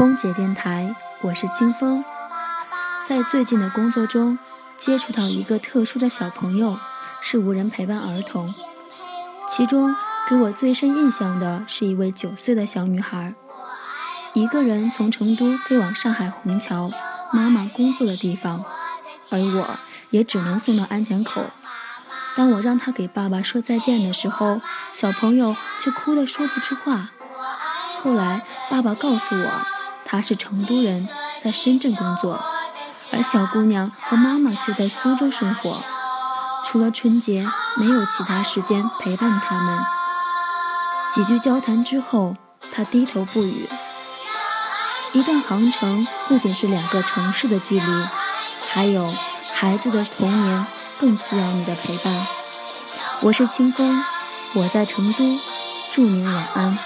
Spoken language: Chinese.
空姐电台，我是清风。在最近的工作中，接触到一个特殊的小朋友，是无人陪伴儿童。其中给我最深印象的是一位九岁的小女孩，一个人从成都飞往上海虹桥妈妈工作的地方，而我也只能送到安检口。当我让她给爸爸说再见的时候，小朋友却哭得说不出话。后来爸爸告诉我，他是成都人，在深圳工作，而小姑娘和妈妈却在苏州生活。除了春节，没有其他时间陪伴他们。几句交谈之后，他低头不语。一段航程不仅是两个城市的距离，还有孩子的童年更需要你的陪伴。我是清风，我在成都，祝您晚安。